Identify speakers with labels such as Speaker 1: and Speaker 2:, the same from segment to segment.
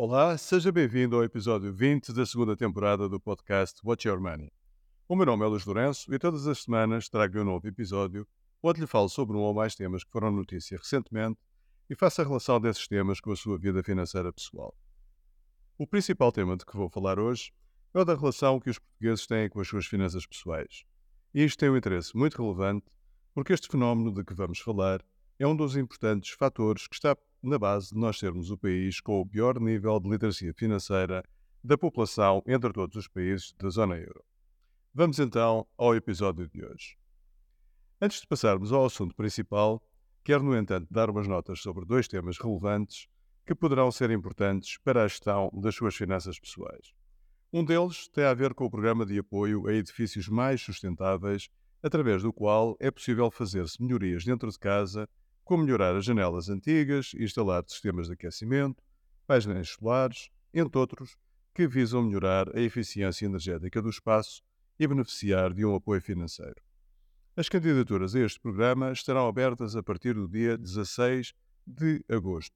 Speaker 1: Olá, seja bem-vindo ao episódio 20 da segunda temporada do podcast Watch Your Money. O meu nome é Luís Lourenço e todas as semanas trago um novo episódio onde lhe falo sobre um ou mais temas que foram notícia recentemente e faço a relação desses temas com a sua vida financeira pessoal. O principal tema de que vou falar hoje é o da relação que os portugueses têm com as suas finanças pessoais. E isto tem um interesse muito relevante porque este fenómeno de que vamos falar é um dos importantes fatores que está na base de nós sermos o país com o pior nível de literacia financeira da população entre todos os países da zona euro. Vamos então ao episódio de hoje. Antes de passarmos ao assunto principal, quero, no entanto, dar umas notas sobre dois temas relevantes que poderão ser importantes para a gestão das suas finanças pessoais. Um deles tem a ver com o programa de apoio a edifícios mais sustentáveis, através do qual é possível fazer-se melhorias dentro de casa como melhorar as janelas antigas, instalar sistemas de aquecimento, painéis solares, entre outros, que visam melhorar a eficiência energética do espaço e beneficiar de um apoio financeiro. As candidaturas a este programa estarão abertas a partir do dia 16 de agosto,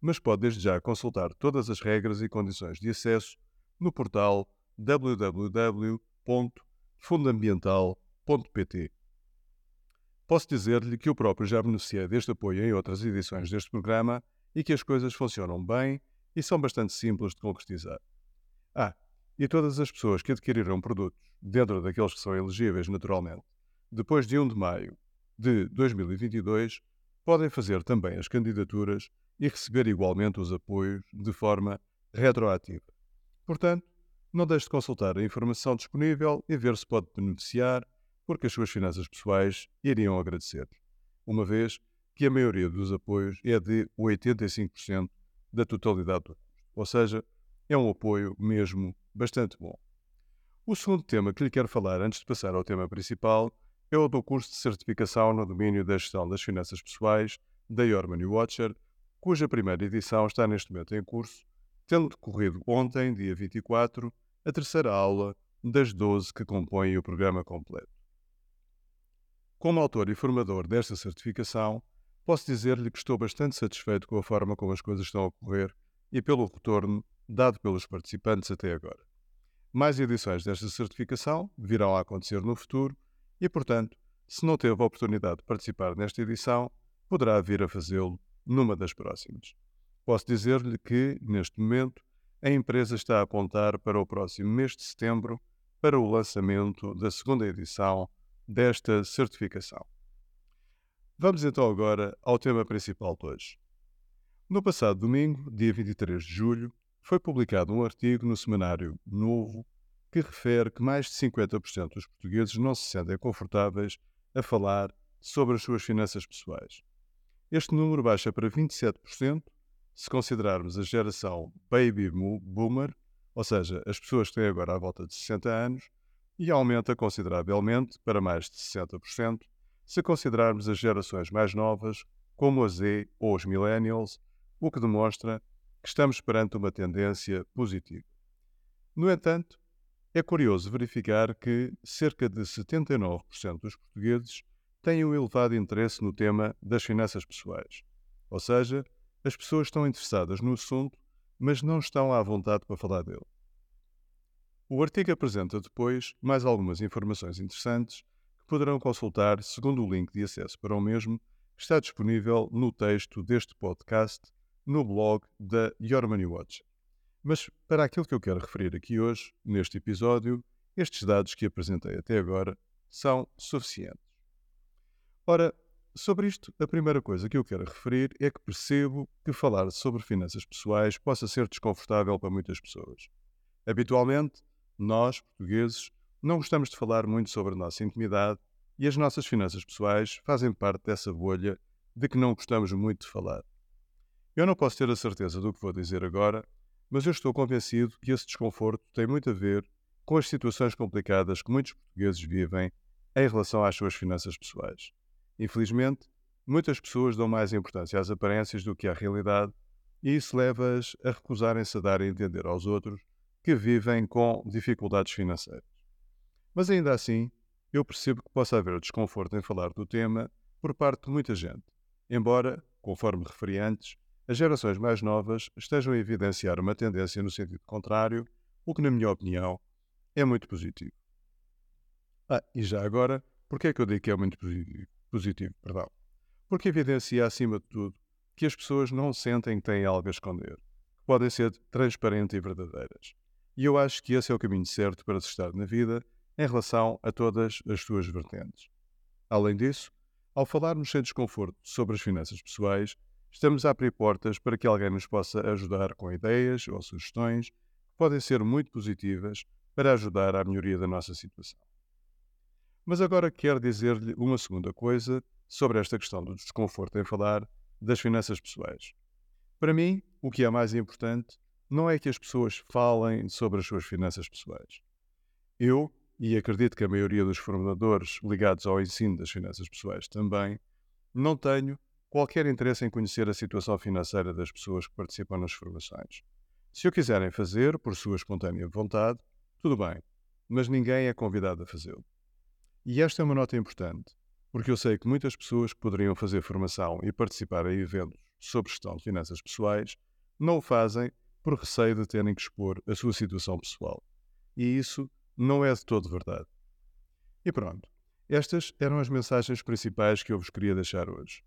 Speaker 1: mas pode desde já consultar todas as regras e condições de acesso no portal www.fundambiental.pt. Posso dizer-lhe que eu próprio já beneficiei deste apoio em outras edições deste programa e que as coisas funcionam bem e são bastante simples de concretizar. Ah, e todas as pessoas que adquiriram produtos, dentro daqueles que são elegíveis naturalmente, depois de 1 de maio de 2022, podem fazer também as candidaturas e receber igualmente os apoios de forma retroativa. Portanto, não deixe de consultar a informação disponível e ver se pode beneficiar porque as suas finanças pessoais iriam agradecer-lhe, uma vez que a maioria dos apoios é de 85% da totalidade do custo. Ou seja, é um apoio mesmo bastante bom. O segundo tema que lhe quero falar antes de passar ao tema principal é o do curso de certificação no domínio da gestão das finanças pessoais da Your Money Watcher, cuja primeira edição está neste momento em curso, tendo decorrido ontem, dia 24, a terceira aula das 12 que compõem o programa completo. Como autor e formador desta certificação, posso dizer-lhe que estou bastante satisfeito com a forma como as coisas estão a ocorrer e pelo retorno dado pelos participantes até agora. Mais edições desta certificação virão a acontecer no futuro e, portanto, se não teve a oportunidade de participar nesta edição, poderá vir a fazê-lo numa das próximas. Posso dizer-lhe que, neste momento, a empresa está a apontar para o próximo mês de setembro para o lançamento da segunda edição desta certificação. Vamos então agora ao tema principal de hoje. No passado domingo, dia 23 de julho, foi publicado um artigo no semanário Novo que refere que mais de 50% dos portugueses não se sentem confortáveis a falar sobre as suas finanças pessoais. Este número baixa para 27% se considerarmos a geração Baby Boomer, ou seja, as pessoas que têm agora à volta de 60 anos, e aumenta consideravelmente para mais de 60% se considerarmos as gerações mais novas, como a Z ou os Millennials, o que demonstra que estamos perante uma tendência positiva. No entanto, é curioso verificar que cerca de 79% dos portugueses têm um elevado interesse no tema das finanças pessoais. Ou seja, as pessoas estão interessadas no assunto, mas não estão à vontade para falar dele. O artigo apresenta depois mais algumas informações interessantes que poderão consultar segundo o link de acesso para o mesmo que está disponível no texto deste podcast no blog da Your Money Watch. Mas para aquilo que eu quero referir aqui hoje, neste episódio, estes dados que apresentei até agora são suficientes. Ora, sobre isto, a primeira coisa que eu quero referir é que percebo que falar sobre finanças pessoais possa ser desconfortável para muitas pessoas. Habitualmente, nós, portugueses, não gostamos de falar muito sobre a nossa intimidade e as nossas finanças pessoais fazem parte dessa bolha de que não gostamos muito de falar. Eu não posso ter a certeza do que vou dizer agora, mas eu estou convencido que esse desconforto tem muito a ver com as situações complicadas que muitos portugueses vivem em relação às suas finanças pessoais. Infelizmente, muitas pessoas dão mais importância às aparências do que à realidade e isso leva-as a recusarem-se a dar a entender aos outros que vivem com dificuldades financeiras. Mas ainda assim, eu percebo que possa haver desconforto em falar do tema por parte de muita gente, embora, conforme referi antes, as gerações mais novas estejam a evidenciar uma tendência no sentido contrário, o que, na minha opinião, é muito positivo. Ah, e já agora, por que é que eu digo que é muito positivo? positivo perdão? Porque evidencia, acima de tudo, que as pessoas não sentem que têm algo a esconder, que podem ser transparentes e verdadeiras. E eu acho que esse é o caminho certo para se estar na vida em relação a todas as suas vertentes. Além disso, ao falarmos sem desconforto sobre as finanças pessoais, estamos a abrir portas para que alguém nos possa ajudar com ideias ou sugestões que podem ser muito positivas para ajudar à melhoria da nossa situação. Mas agora quero dizer-lhe uma segunda coisa sobre esta questão do desconforto em falar das finanças pessoais. Para mim, o que é mais importante não é que as pessoas falem sobre as suas finanças pessoais. Eu, e acredito que a maioria dos formadores ligados ao ensino das finanças pessoais também, não tenho qualquer interesse em conhecer a situação financeira das pessoas que participam nas formações. Se o quiserem fazer por sua espontânea vontade, tudo bem, mas ninguém é convidado a fazê-lo. E esta é uma nota importante, porque eu sei que muitas pessoas que poderiam fazer formação e participar em eventos sobre gestão de finanças pessoais não o fazem por receio de terem que expor a sua situação pessoal. E isso não é de todo verdade. E pronto, estas eram as mensagens principais que eu vos queria deixar hoje.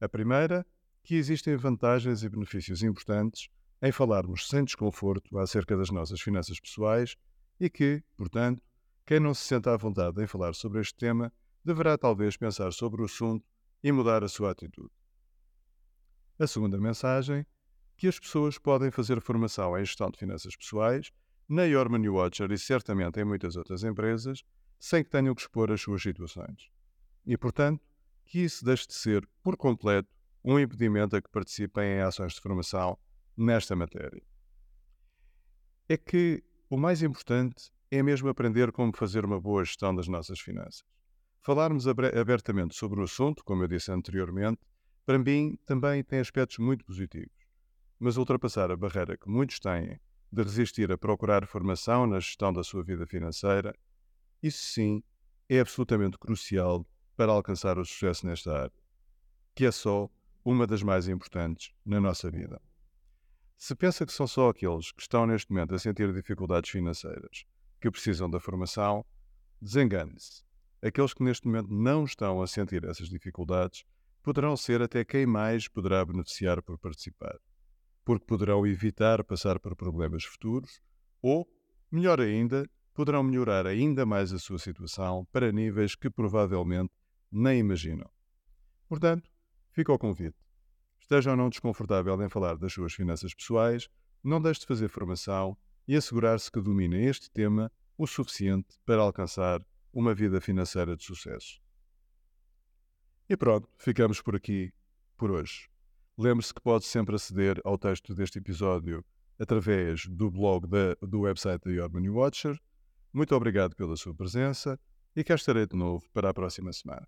Speaker 1: A primeira, que existem vantagens e benefícios importantes em falarmos sem desconforto acerca das nossas finanças pessoais e que, portanto, quem não se senta à vontade em falar sobre este tema deverá talvez pensar sobre o assunto e mudar a sua atitude. A segunda mensagem, que as pessoas podem fazer formação em gestão de finanças pessoais na Your Money Watcher e certamente em muitas outras empresas, sem que tenham que expor as suas situações. E, portanto, que isso deixe de ser, por completo, um impedimento a que participem em ações de formação nesta matéria. É que o mais importante é mesmo aprender como fazer uma boa gestão das nossas finanças. Falarmos abertamente sobre o assunto, como eu disse anteriormente, para mim também tem aspectos muito positivos. Mas ultrapassar a barreira que muitos têm de resistir a procurar formação na gestão da sua vida financeira, isso sim é absolutamente crucial para alcançar o sucesso nesta área, que é só uma das mais importantes na nossa vida. Se pensa que são só aqueles que estão neste momento a sentir dificuldades financeiras que precisam da formação, desengane-se. Aqueles que neste momento não estão a sentir essas dificuldades poderão ser até quem mais poderá beneficiar por participar, porque poderão evitar passar por problemas futuros ou, melhor ainda, poderão melhorar ainda mais a sua situação para níveis que provavelmente nem imaginam. Portanto, fica o convite. Esteja ou não desconfortável em falar das suas finanças pessoais, não deixe de fazer formação e assegurar-se que domina este tema o suficiente para alcançar uma vida financeira de sucesso. E pronto, ficamos por aqui por hoje. Lembre-se que pode sempre aceder ao texto deste episódio através do blog da, do website da Your Money Watcher. Muito obrigado pela sua presença e cá estarei de novo para a próxima semana.